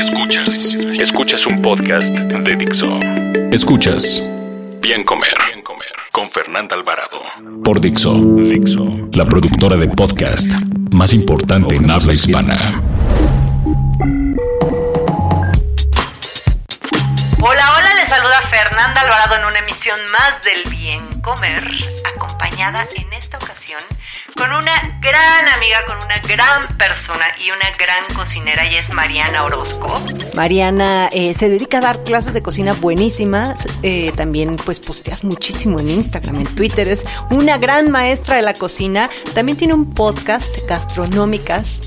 Escuchas, escuchas un podcast de Dixo. Escuchas. Bien Comer, Bien Comer. Con Fernanda Alvarado. Por Dixo, Dixo, la productora de podcast más importante en habla hispana. Hola, hola, les saluda Fernanda Alvarado en una emisión más del Bien Comer, acompañada en esta ocasión con una gran amiga, con una gran persona y una gran cocinera y es Mariana Orozco. Mariana eh, se dedica a dar clases de cocina buenísimas, eh, también pues posteas muchísimo en Instagram, en Twitter, es una gran maestra de la cocina, también tiene un podcast, Gastronómicas,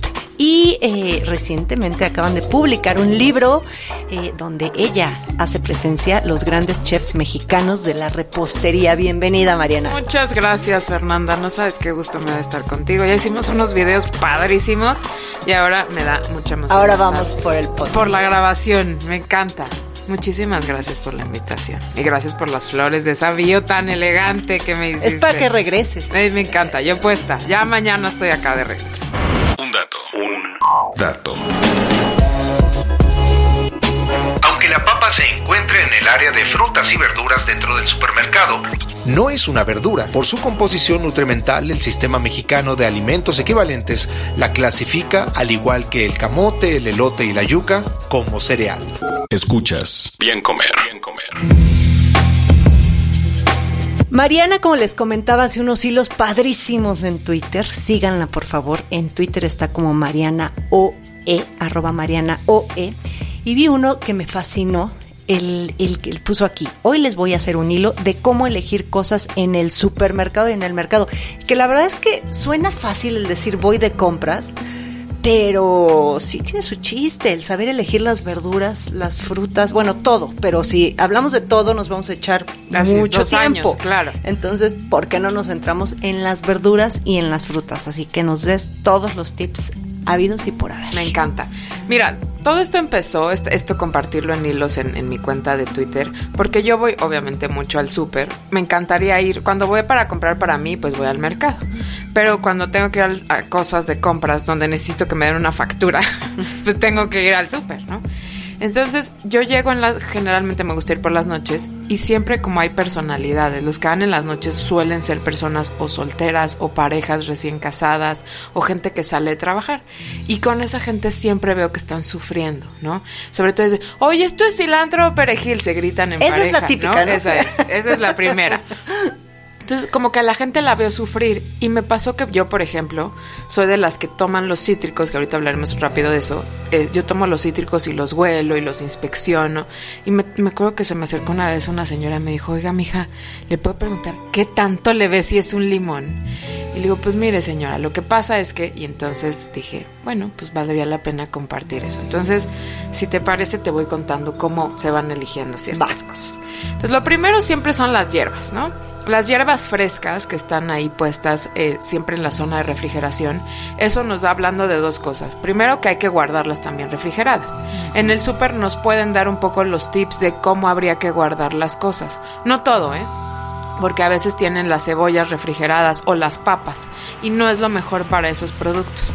y eh, recientemente acaban de publicar un libro eh, donde ella hace presencia los grandes chefs mexicanos de la repostería. Bienvenida, Mariana. Muchas gracias, Fernanda. No sabes qué gusto me da estar contigo. Ya hicimos unos videos padrísimos y ahora me da mucha emoción. Ahora vamos por el podcast. Por la grabación. Me encanta. Muchísimas gracias por la invitación. Y gracias por las flores de esa bio tan elegante que me hiciste. Es para que regreses. me encanta. Yo puesta. Ya mañana estoy acá de regreso. Un dato. Un dato. Aunque la papa se encuentre en el área de frutas y verduras dentro del supermercado, no es una verdura. Por su composición nutrimental, el sistema mexicano de alimentos equivalentes la clasifica, al igual que el camote, el elote y la yuca, como cereal. Escuchas. Bien comer. Bien comer. Mariana, como les comentaba, hace unos hilos padrísimos en Twitter. Síganla, por favor. En Twitter está como Mariana OE, arroba Mariana OE. Y vi uno que me fascinó, el, el que puso aquí. Hoy les voy a hacer un hilo de cómo elegir cosas en el supermercado y en el mercado. Que la verdad es que suena fácil el decir voy de compras, pero sí tiene su chiste, el saber elegir las verduras, las frutas, bueno, todo. Pero si hablamos de todo, nos vamos a echar Así, mucho tiempo. años, claro. Entonces, ¿por qué no nos centramos en las verduras y en las frutas? Así que nos des todos los tips habidos y por haber. Me encanta. Mira, todo esto empezó, esto, esto compartirlo en hilos en, mi cuenta de Twitter, porque yo voy obviamente mucho al súper. Me encantaría ir, cuando voy para comprar para mí, pues voy al mercado. Pero cuando tengo que ir al- a cosas de compras donde necesito que me den una factura, pues tengo que ir al súper, ¿no? Entonces yo llego en la, generalmente me gusta ir por las noches y siempre como hay personalidades, los que van en las noches suelen ser personas o solteras o parejas recién casadas o gente que sale de trabajar y con esa gente siempre veo que están sufriendo, ¿no? Sobre todo es de, oye, esto es cilantro o perejil, se gritan en Esa es pareja, la típica, ¿no? Esa es, esa es la primera. Entonces, como que a la gente la veo sufrir. Y me pasó que yo, por ejemplo, soy de las que toman los cítricos, que ahorita hablaremos rápido de eso. Eh, yo tomo los cítricos y los huelo y los inspecciono. Y me, me acuerdo que se me acercó una vez una señora y me dijo, oiga, mija, ¿le puedo preguntar qué tanto le ve si es un limón? Y le digo, pues mire, señora, lo que pasa es que... Y entonces dije, bueno, pues valdría la pena compartir eso. Entonces, si te parece, te voy contando cómo se van eligiendo ciertas cosas. Entonces, lo primero siempre son las hierbas, ¿no? Las hierbas frescas que están ahí puestas eh, siempre en la zona de refrigeración, eso nos da hablando de dos cosas. Primero que hay que guardarlas también refrigeradas. En el súper nos pueden dar un poco los tips de cómo habría que guardar las cosas. No todo, ¿eh? Porque a veces tienen las cebollas refrigeradas o las papas y no es lo mejor para esos productos.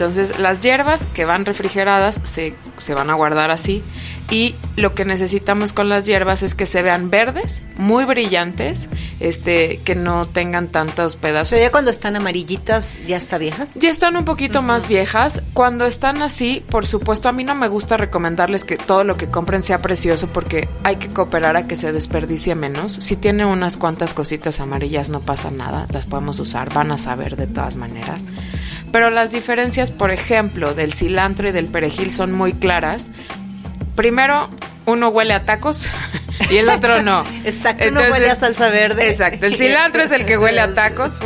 Entonces las hierbas que van refrigeradas se, se van a guardar así y lo que necesitamos con las hierbas es que se vean verdes, muy brillantes, este, que no tengan tantos pedazos. Pero ya cuando están amarillitas, ya está vieja. Ya están un poquito más viejas. Cuando están así, por supuesto, a mí no me gusta recomendarles que todo lo que compren sea precioso porque hay que cooperar a que se desperdicie menos. Si tiene unas cuantas cositas amarillas, no pasa nada, las podemos usar, van a saber de todas maneras. Pero las diferencias, por ejemplo, del cilantro y del perejil son muy claras. Primero, uno huele a tacos y el otro no. Exacto, uno huele a salsa verde. Exacto, el cilantro es el que huele a tacos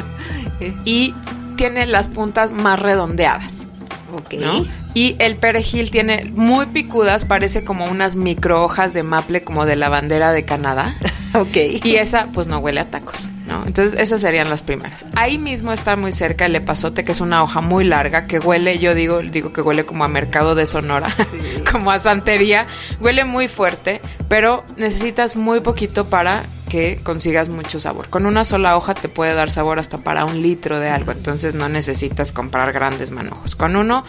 y tiene las puntas más redondeadas. Ok. ¿no? Y el perejil tiene muy picudas, parece como unas micro hojas de maple como de la bandera de Canadá. Ok. Y esa, pues no huele a tacos, ¿no? Entonces, esas serían las primeras. Ahí mismo está muy cerca el epazote, que es una hoja muy larga, que huele, yo digo, digo que huele como a mercado de Sonora, como a santería. Huele muy fuerte, pero necesitas muy poquito para que consigas mucho sabor. Con una sola hoja te puede dar sabor hasta para un litro de algo, entonces no necesitas comprar grandes manojos. Con uno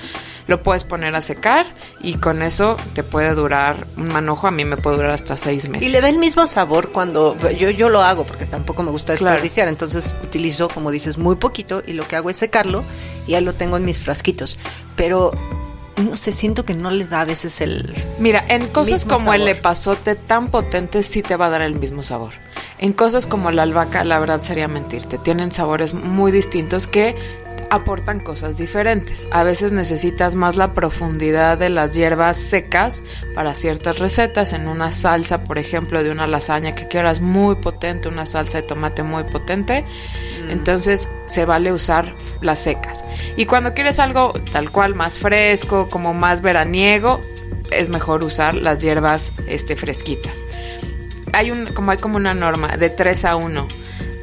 lo puedes poner a secar y con eso te puede durar un manojo, a mí me puede durar hasta seis meses. Y le da el mismo sabor cuando yo, yo lo hago porque tampoco me gusta Claro. desperdiciar, entonces utilizo, como dices, muy poquito y lo que hago es secarlo y ahí lo tengo en mis frasquitos. Pero no sé, siento que no le da a veces el... Mira, en cosas como el epazote tan potente sí te va a dar el mismo sabor. En cosas como la albahaca, la verdad sería mentirte. Tienen sabores muy distintos que aportan cosas diferentes. A veces necesitas más la profundidad de las hierbas secas para ciertas recetas. En una salsa, por ejemplo, de una lasaña que quieras muy potente, una salsa de tomate muy potente, entonces se vale usar las secas. Y cuando quieres algo tal cual más fresco, como más veraniego, es mejor usar las hierbas este, fresquitas. Hay un, como hay como una norma de 3 a 1.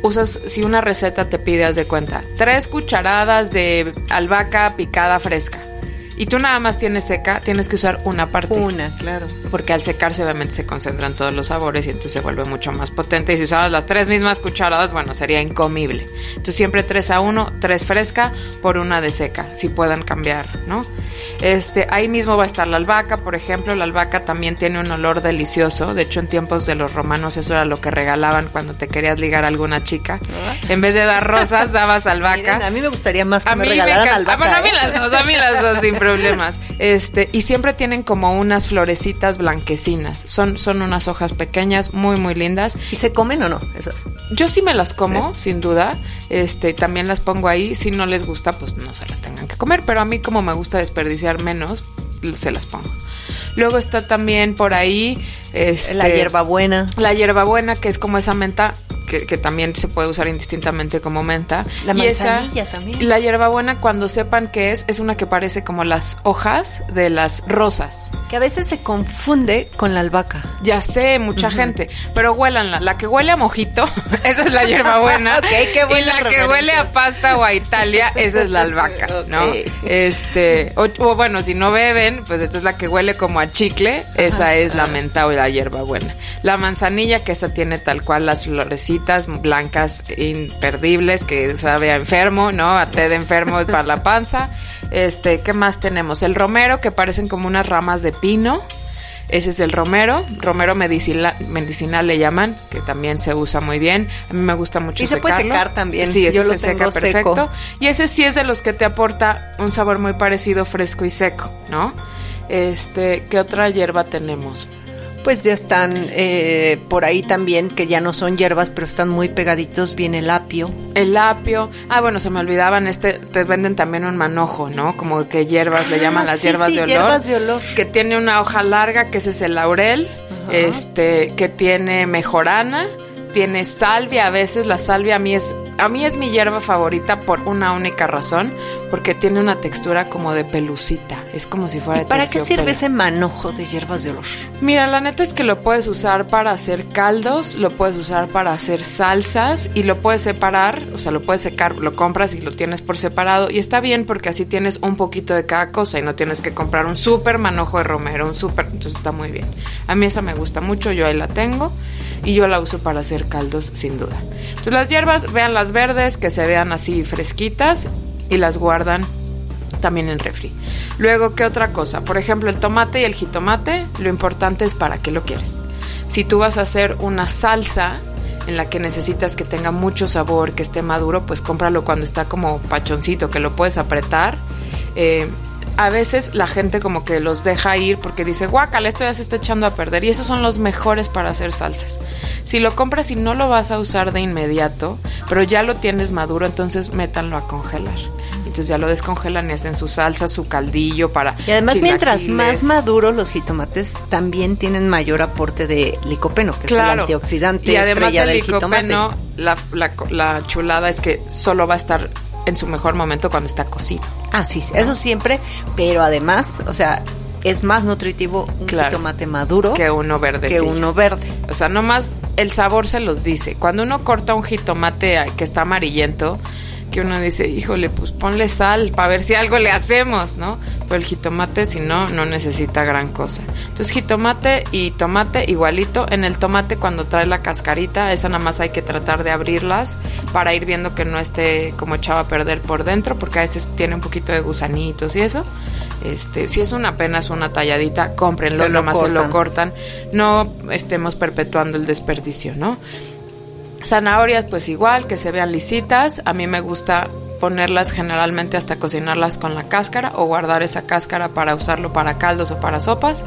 Usas, si una receta te pide, haz de cuenta, 3 cucharadas de albahaca picada fresca. Y tú nada más tienes seca, tienes que usar una parte. Una, claro. Porque al secarse obviamente se concentran todos los sabores y entonces se vuelve mucho más potente. Y si usaras las tres mismas cucharadas, bueno, sería incomible. Entonces siempre 3 a 1, 3 fresca por una de seca, si puedan cambiar, ¿no? Este, ahí mismo va a estar la albahaca, por ejemplo, la albahaca también tiene un olor delicioso. De hecho, en tiempos de los romanos eso era lo que regalaban cuando te querías ligar a alguna chica. En vez de dar rosas, dabas albahaca. Miren, a mí me gustaría más que A me mí regalaran albahaca. Bueno, a mí ¿eh? las dos, a mí las dos sin problemas. Este, y siempre tienen como unas florecitas blanquecinas. Son, son unas hojas pequeñas, muy, muy lindas. ¿Y se comen o no esas? Yo sí me las como, sin duda. Este, también las pongo ahí. Si no les gusta, pues no se las tengan que comer. Pero a mí, como me gusta desperdiciar menos, se las pongo. Luego está también por ahí. Este, La hierbabuena. la hierbabuena, que es como esa menta que, que también se puede usar indistintamente como menta. La Y esa- manzanilla también. La hierbabuena, cuando sepan qué es, es una que parece como las hojas de las rosas. Que a veces se confunde con la albahaca. Ya sé, mucha gente, pero huélanla. La que huele a mojito, esa es la hierbabuena. Ok, qué buena Y la que huele a pasta o a Italia, esa es la albahaca, ¿no? Este, o, o bueno, si no beben, pues entonces la que huele como a chicle, esa es la menta o la hierbabuena. La manzanilla, que esa tiene tal cual las florecitas blancas imperdibles, que sabe a enfermo, ¿no? A té de enfermo para la panza. Este, ¿qué más tenemos? El romero, que parecen como unas ramas de pino. Ese es el romero, romero medicina- medicinal le llaman, que también se usa muy bien. A mí me gusta mucho Y se puede secar también. Sí, ese Yo lo se seca tengo seco. perfecto. Y ese sí es de los que te aporta un sabor muy parecido, fresco y seco, ¿no? Este, ¿qué otra hierba tenemos? Pues ya están eh, por ahí también, que ya no son hierbas, pero están muy pegaditos. Viene el apio. El apio. Ah, bueno, se me olvidaban, este, te venden también un manojo, ¿no? Como que hierbas, le llaman Ah, las sí, hierbas sí, de olor. hierbas de olor. Que tiene una hoja larga, que ese es el laurel. Este, que tiene mejorana, tiene salvia. A veces la salvia a mí es, a mí es mi hierba favorita por una única razón, porque tiene una textura como de pelucita. Es como si fuera de ¿Para qué sirve ese manojo de hierbas de olor? Mira, la neta es que lo puedes usar para hacer caldos, lo puedes usar para hacer salsas y lo puedes separar, o sea, lo puedes secar, lo compras y lo tienes por separado y está bien porque así tienes un poquito de cada cosa y no tienes que comprar un súper manojo de romero, un súper, entonces está muy bien. A mí esa me gusta mucho, yo ahí la tengo y yo la uso para hacer caldos sin duda. Entonces las hierbas, vean verdes, que se vean así fresquitas y las guardan también en refri. Luego, ¿qué otra cosa? Por ejemplo, el tomate y el jitomate, lo importante es para qué lo quieres. Si tú vas a hacer una salsa en la que necesitas que tenga mucho sabor, que esté maduro, pues cómpralo cuando está como pachoncito, que lo puedes apretar. Eh, a veces la gente como que los deja ir porque dice, guácala, esto ya se está echando a perder. Y esos son los mejores para hacer salsas. Si lo compras y no lo vas a usar de inmediato, pero ya lo tienes maduro, entonces métanlo a congelar. Entonces ya lo descongelan y hacen su salsa, su caldillo para... Y además, mientras más maduros los jitomates, también tienen mayor aporte de licopeno, que es el antioxidante y además el licopeno, la, la, la chulada es que solo va a estar en su mejor momento cuando está cocido. Ah, sí, eso siempre, pero además, o sea, es más nutritivo un Claro. jitomate maduro Que uno verde. que sí. uno verde. O sea, nomás el sabor se los dice. Cuando uno corta un jitomate a- que está amarillento, que uno dice, híjole, pues ponle sal para ver si algo le hacemos, ¿no? Pero el jitomate, si no, no necesita gran cosa. Entonces, jitomate y tomate igualito. En el tomate, cuando trae la cascarita, esa nada más hay que tratar de abrirlas para ir viendo que no esté como echado a perder por dentro, porque a veces tiene un poquito de gusanitos y eso. Este, si es una apenas una talladita, cómprenlo, Se lo nomás se lo cortan. No estemos perpetuando el desperdicio, ¿no? Zanahorias, pues igual, que se vean lisitas. A mí me gusta ponerlas generalmente hasta cocinarlas con la cáscara o guardar esa cáscara para usarlo para caldos o para sopas.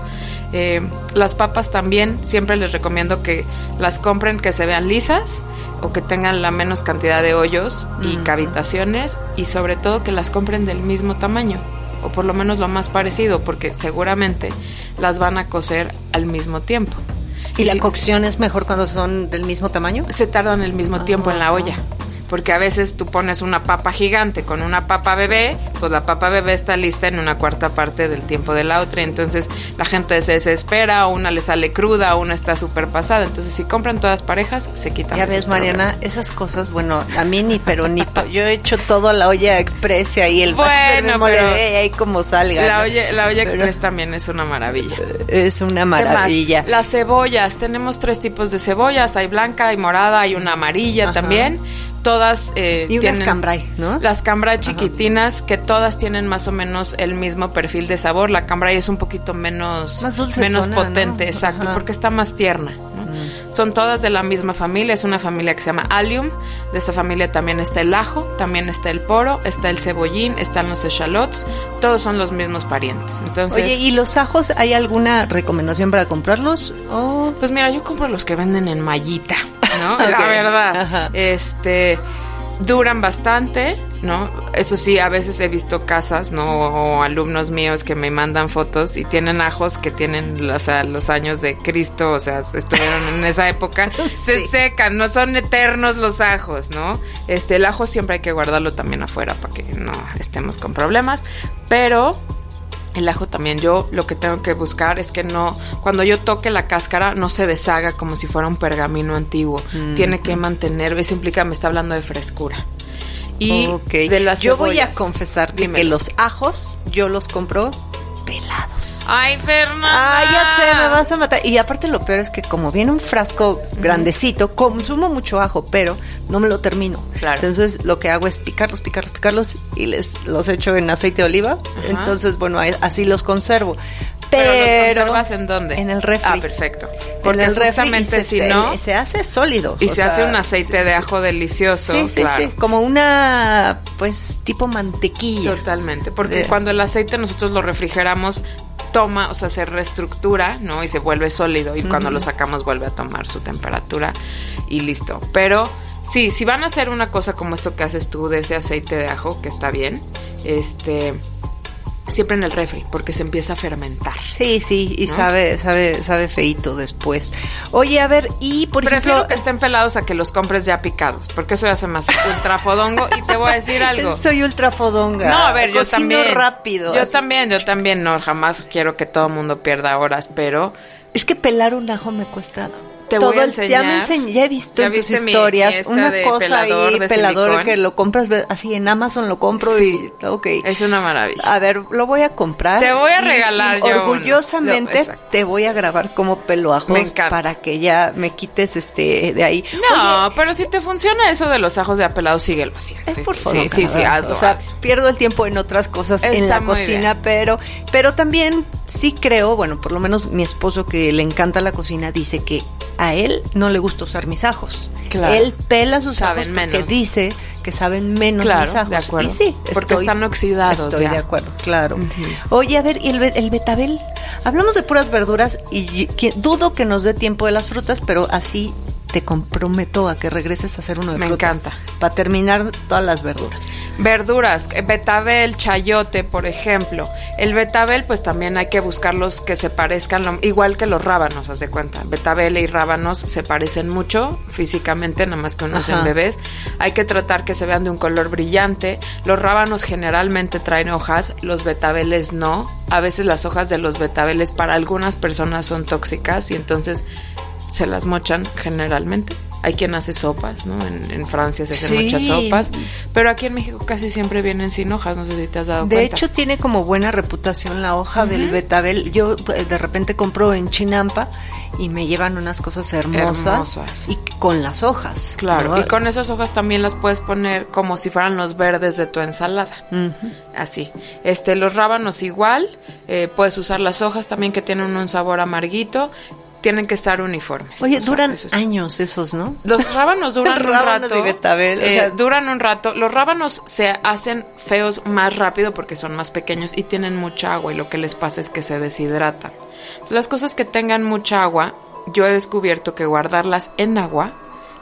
Eh, las papas también, siempre les recomiendo que las compren que se vean lisas o que tengan la menos cantidad de hoyos y cavitaciones y sobre todo que las compren del mismo tamaño o por lo menos lo más parecido porque seguramente las van a cocer al mismo tiempo. ¿Y la si- cocción es mejor cuando son del mismo tamaño? se tardan el mismo tiempo en la olla. Porque a veces tú pones una papa gigante con una papa bebé, pues la papa bebé está lista en una cuarta parte del tiempo de la otra. Entonces la gente se desespera, una le sale cruda, una está súper pasada. Entonces si compran todas parejas, se quitan. Ya ves, Mariana, problemas. esas cosas, bueno, a mí ni, pero ni, pa- yo he hecho todo a la olla express y ahí el Bueno, pero ahí como salga. La ¿no? olla, la olla Pero express también es una maravilla. Es una ¿Qué más? maravilla. Las cebollas, tenemos tres tipos de cebollas, hay blanca, hay morada, hay una amarilla Ajá. también. Todas eh, Y unas tienen cambray, ¿no? Las cambray chiquitinas que todas tienen más o menos el mismo perfil de sabor. La cambray es un poquito menos Más dulcezona, menos ¿no? potente, exacto, Ajá. porque está más tierna. Son todas de la misma familia, es una familia que se llama Allium. De esa familia también está el ajo, también está el poro, está el cebollín, están los echalots, todos son los mismos parientes. Entonces, Oye, ¿y los ajos hay alguna recomendación para comprarlos? Oh, Pues mira, yo compro los que venden en mallita, ¿no? La verdad. Ajá. Este duran bastante, ¿no? Eso sí, a veces he visto casas, ¿no? O alumnos míos que me mandan fotos y tienen ajos que tienen, o sea, los años de Cristo, o sea, estuvieron en esa época, se secan, no son eternos los ajos, ¿no? Este, el ajo siempre hay que guardarlo también afuera para que no estemos con problemas, pero el ajo también, yo lo que tengo que buscar es que no, cuando yo toque la cáscara, no se deshaga como si fuera un pergamino antiguo. Tiene que mantener, eso implica, me está hablando de frescura. Y de las yo voy a confesarte que Dímelo. los ajos yo los compro pelados. Ay, Fernanda. Ah, ya sé, me vas a matar. Y aparte lo peor es que como viene un frasco grandecito, consumo mucho ajo, pero no me lo termino. Claro. Entonces lo que hago es picarlos, picarlos, picarlos y les los echo en aceite de oliva. Entonces, bueno, así los conservo. Pero, Pero, los conservas en dónde? En el refri. Ah, perfecto. En Porque el refri justamente se, si no se hace sólido. y se sea, hace un aceite sí, de sí. ajo delicioso, Sí, sí, claro. sí, como una, pues, tipo mantequilla. Totalmente, porque De- cuando el aceite nosotros lo refrigeramos, toma, o sea, se reestructura, ¿no? Y se vuelve sólido y cuando lo sacamos vuelve a tomar su temperatura y listo. Pero sí, si van a hacer una cosa como esto que haces tú de ese aceite de ajo, que está bien, este, siempre en el refri, porque se empieza a fermentar. Sí, sí, y ¿No? sabe, sabe, sabe feito después. Oye, a ver, y por Prefiero ejemplo, que estén pelados a que los compres ya picados, porque eso ya se me hace ultra fodongo y te voy a decir algo. soy ultra fodonga. No, a ver, yo también. rápido. Yo así. también, yo también, no, jamás quiero que todo el mundo pierda horas, pero Es que pelar un ajo me cuesta. Te todo voy a el- Ya me enseñar. enseñé, ya he visto ¿Ya en tus historias mi una cosa pelador ahí, pelador que lo compras así en Amazon lo compro Sí. y ok. es una maravilla. A ver, lo voy a comprar. Te voy a regalar y yo uno. Orgullosamente te voy a grabar como pelo ajos Me encanta. para que ya me quites este de ahí. No, Oye, pero si te funciona eso de los ajos de apelado, síguelo haciendo. es por Sí, favor. Sí, sí, hazlo. O sea, hazlo. pierdo el tiempo en otras cosas en la cocina, bien. pero pero también sí creo, bueno, por lo menos mi esposo que le encanta la cocina dice que a él no le gusta usar mis ajos. Claro. Él pela sus Saben ajos porque menos. dice que saben menos Claro, mis ajos. de acuerdo. Y sí, Porque estoy- están oxidados Estoy ya. de acuerdo, claro. Oye, a ver, ¿y el, el betabel? Hablamos de puras verduras y dudo que nos dé tiempo de las frutas, pero así te comprometo a que regreses a hacer uno de Me frutas. encanta. Para terminar todas las verduras. Verduras, eh, betabel, chayote, por ejemplo. El betabel, pues también hay que buscarlos que se parezcan, lo- igual que los rábanos, haz de cuenta. Betabel y rábanos se parecen mucho físicamente, nada más que unos en bebés. Hay que tratar que se vean de un color brillante. Los rábanos generalmente traen hojas, los betabeles no. A veces las hojas de los betabeles para algunas personas son tóxicas y entonces se las mochan generalmente. Hay quien hace sopas, ¿no? En, en Francia se hacen Sí. muchas sopas. Pero aquí en México casi siempre vienen sin hojas, no sé si te has dado De cuenta. hecho, tiene como buena reputación la hoja del betabel. Yo eh, de repente compro en Chinampa y me llevan unas cosas hermosas, Hermosas. y con las hojas. Claro, ¿no? y con esas hojas también las puedes poner como si fueran los verdes de tu ensalada. Así. Este, los rábanos igual, eh, puedes usar las hojas también que tienen un sabor amarguito, tienen que estar uniformes. Oye, O sea, duran eso años esos, ¿no? Los rábanos duran un rato. y betabel, o eh, sea- duran un rato. Los rábanos se hacen feos más rápido porque son más pequeños y tienen mucha agua y lo que les pasa es que se deshidratan. Las cosas que tengan mucha agua, yo he descubierto que guardarlas en agua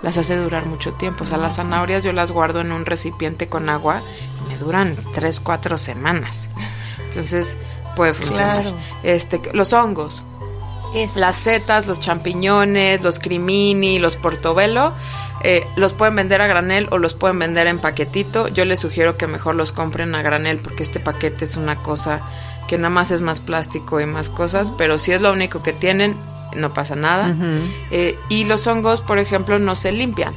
las hace durar mucho tiempo. O sea, las zanahorias yo las guardo en un recipiente con agua y me duran tres, cuatro semanas. Entonces puede funcionar. Claro. Este, los hongos. Esos. Las setas, los champiñones, los crimini, los portobello, eh, los pueden vender a granel o los pueden vender en paquetito. Yo les sugiero que mejor los compren a granel porque este paquete es una cosa que nada más es más plástico y más cosas, pero si es lo único que tienen, no pasa nada. Eh, y los hongos, por ejemplo, no se limpian.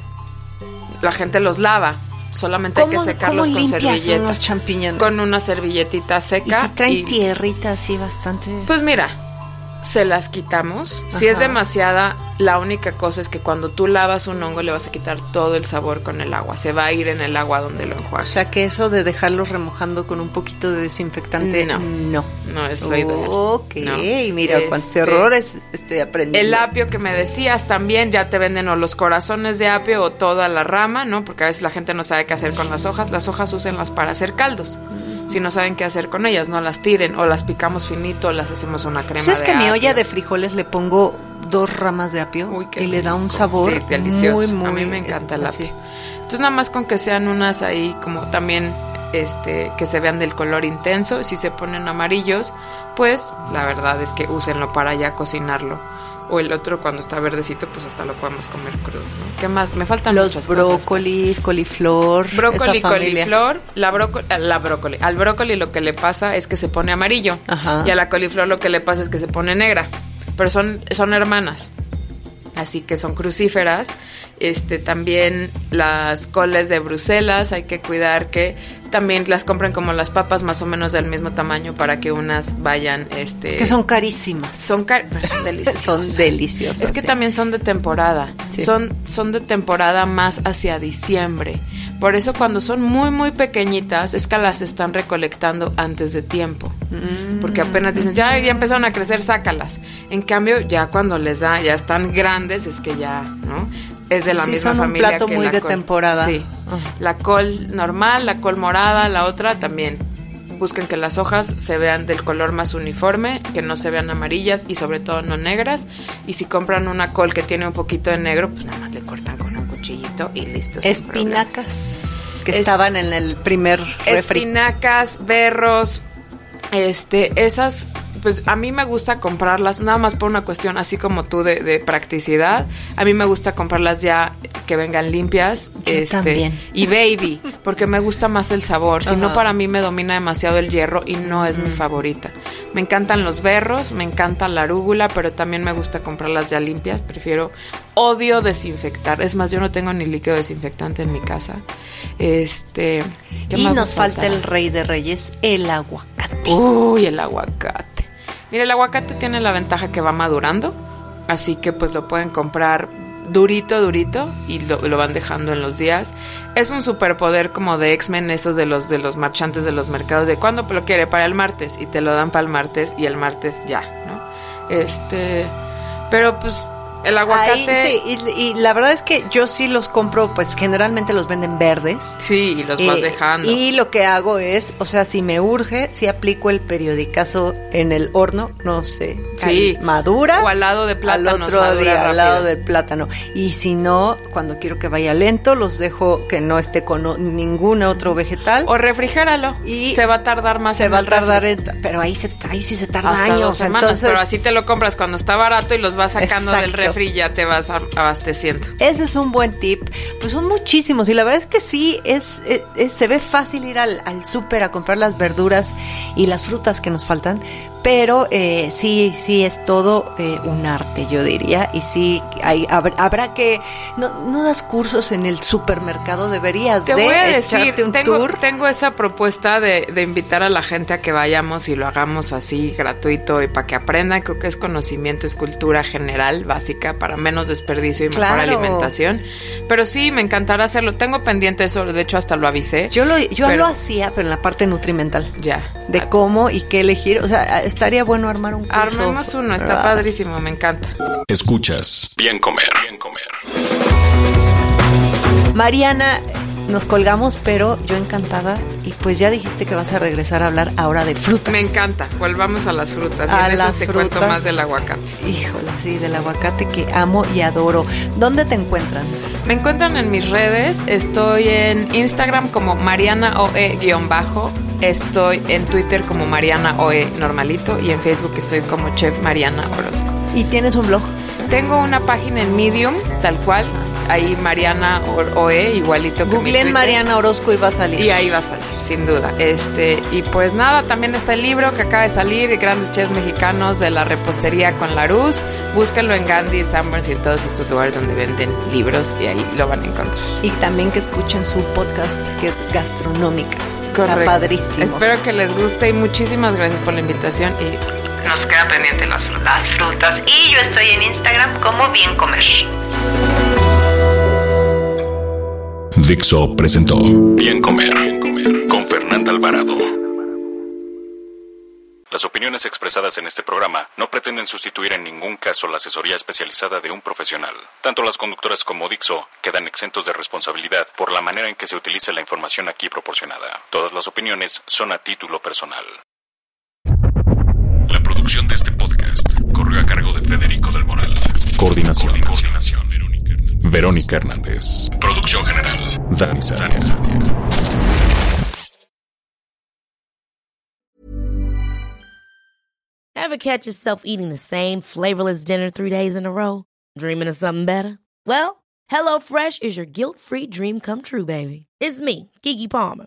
La gente los lava. Solamente hay que ¿Cómo- secarlos con servilleta. unos champiñones? Con una servilletita Y seca. si traen y- tierrita así bastante. pues mira, se las quitamos. Si es demasiada, la única cosa es que cuando tú lavas un hongo le vas a quitar todo el sabor con el agua. Se va a ir en el agua donde lo o enjuagas. sea que eso de dejarlos remojando con un poquito de desinfectante, No. no. No es lo ideal. Ok, No. mira cuántos Este, errores estoy aprendiendo. El apio que me decías también, ya te venden o los corazones de apio o toda la rama, ¿no? Porque a veces la gente no sabe qué hacer con las hojas. Las hojas úsenlas para hacer caldos. Si no saben qué hacer con ellas, no las tiren o las picamos finito o las hacemos una crema ¿Sabes de que a mi olla de frijoles le pongo dos ramas de apio Uy, qué y le da un sabor Sí, delicioso. muy, muy a mí me encanta el sí. apio. Entonces nada más con que sean unas ahí como también este que se vean del color intenso, si se ponen amarillos, pues la verdad es que úsenlo para ya cocinarlo. O el otro cuando está verdecito, pues hasta lo podemos comer crudo, ¿no? ¿Qué más? Me faltan Los muchas cosas. brócoli, coliflor, Brócoli, esa coliflor, la, brócoli, la brócoli. Al brócoli lo que le pasa es que se pone amarillo. Ajá. Y a la coliflor lo que le pasa es que se pone negra. Pero son, son hermanas. Así que son crucíferas. Este, también las coles de Bruselas, hay que cuidar que también las compren como las papas más o menos del mismo tamaño para que unas vayan, este, Que son carísimas. son, car- pero son deliciosas. Son deliciosas, Es que sí. también son de temporada. Sí. Son, son de temporada más hacia diciembre. Por eso cuando son muy, muy pequeñitas es que las están recolectando antes de tiempo. Mm. Porque apenas dicen, ya, ya empezaron a crecer, sácalas. En cambio, ya cuando les da, ya están grandes, es que ya, ¿no? Es de la Sí, misma son un familia plato que muy la de col. temporada. Sí. Ajá. La col normal, la col morada, la otra también. Busquen que las hojas se vean del color más uniforme, que no se vean amarillas y sobre todo no negras. Y si compran una col que tiene un poquito de negro, pues nada más le cortan con un cuchillito y listo. Espinacas, que Es- estaban en el primer refri. Espinacas, berros, este, esas, pues a mí me gusta comprarlas nada más por una cuestión así como tú de, de practicidad. A mí me gusta comprarlas ya que vengan limpias, Yo este, también. y baby, porque me gusta más el sabor. Si no para mí me domina demasiado el hierro y no es mi favorita. Me encantan los berros, me encanta la arúgula, pero también me gusta comprarlas ya limpias. Prefiero odio desinfectar. Es más, yo no tengo ni líquido desinfectante en mi casa. Este, ¿qué Y más nos falta faltará? el rey de reyes, el aguacate. Uy, el aguacate. Mira, el aguacate tiene la ventaja que va madurando, así que pues lo pueden comprar durito, durito y lo, lo van dejando en los días. Es un superpoder como de X-Men, esos de los de los marchantes de los mercados, de cuándo lo quiere para el martes y te lo dan para el martes y el martes ya, ¿no? Este, pero pues El aguacate. Ahí, sí, y, y la verdad es que yo sí los compro, pues generalmente los venden verdes. Sí, y los vas Eh, dejando. Y lo que hago es, o sea, si me urge, si aplico el periodicazo en el horno, no sé, Sí. madura. O al lado de plátanos, Al otro día, al lado del plátano. Y si no, cuando quiero que vaya lento, los dejo que no esté con ningún otro vegetal. O refrigéralo. Y se va a tardar más. se en va a el refri. tardar, en- pero ahí, se, ahí sí se tarda hasta años. dos semanas, entonces, pero así te lo compras cuando está barato y los vas sacando del Exacto. Ya te vas abasteciendo. Ese es un buen tip. Pues son muchísimos y la verdad es que sí, es, es- es- se ve fácil ir al, al súper a comprar las verduras y las frutas que nos faltan, pero eh, sí, sí es todo eh, un arte, yo diría. Y sí, hay, habrá, habrá que... No, no das cursos en el supermercado, deberías Te de voy a decir, un tengo, tour. tengo esa propuesta de, de invitar a la gente a que vayamos y lo hagamos así gratuito y para que aprendan. Creo que es conocimiento, es cultura general, básica, para menos desperdicio y mejor alimentación. Pero sí, me encantará hacerlo. Tengo pendiente eso, de hecho hasta lo avisé. Yo lo, yo Pero- lo hacía, pero en la parte nutrimental. Ya. De cómo y qué elegir. O sea, estaría bueno armar un curso. Armemos uno, está ¿verdad? padrísimo, me encanta. Escuchas Bien Comer. Bien Comer. Mariana, nos colgamos, pero yo encantada. Y pues ya dijiste que vas a regresar a hablar ahora de frutas. Me encanta. Volvamos a las frutas. A y en eso las te cuento frutas. más del aguacate. Híjole, sí, del aguacate que amo y adoro. ¿Dónde te encuentran? Me encuentran en mis redes. Estoy en Instagram como Mariana OE-bajo. Estoy en Twitter como Mariana OE normalito. Y en Facebook estoy como Chef Mariana Orozco. ¿Y tienes un blog? Tengo una página en Medium, tal cual. Ahí Mariana OE, igualito que Googleen. Mariana Orozco y va a salir. Y ahí va a salir, sin duda. Este, y pues nada, también está el libro que acaba de salir, Grandes Chefs Mexicanos de la Repostería con Laruz. Búsquenlo en Gandhi, Sanborns y en todos estos lugares donde venden libros y ahí lo van a encontrar. Y también que escuchen su podcast que es Gastronómicas. Está padrísimo. Espero que les guste y muchísimas gracias por la invitación y Nos queda pendiente las, fru- las frutas. Y yo estoy en Instagram como Bien Comer. Dixo presentó Bien Comer. Bien Comer. Con Fernanda Alvarado. Las opiniones expresadas en este programa no pretenden sustituir en ningún caso la asesoría especializada de un profesional. Tanto las conductoras como Dixo quedan exentos de responsabilidad por la manera en que se utiliza la información aquí proporcionada. Todas las opiniones son a título personal. La producción de este podcast corrió a cargo de Federico del Moral. Coordinación. Coordinación. Verónica Hernández. Producción general. Dani Sadia. Ever catch yourself eating the same flavorless dinner three days in a row? Dreaming of something better? Well, HelloFresh is your guilt free dream come true, baby. It's me, Kiki Palmer.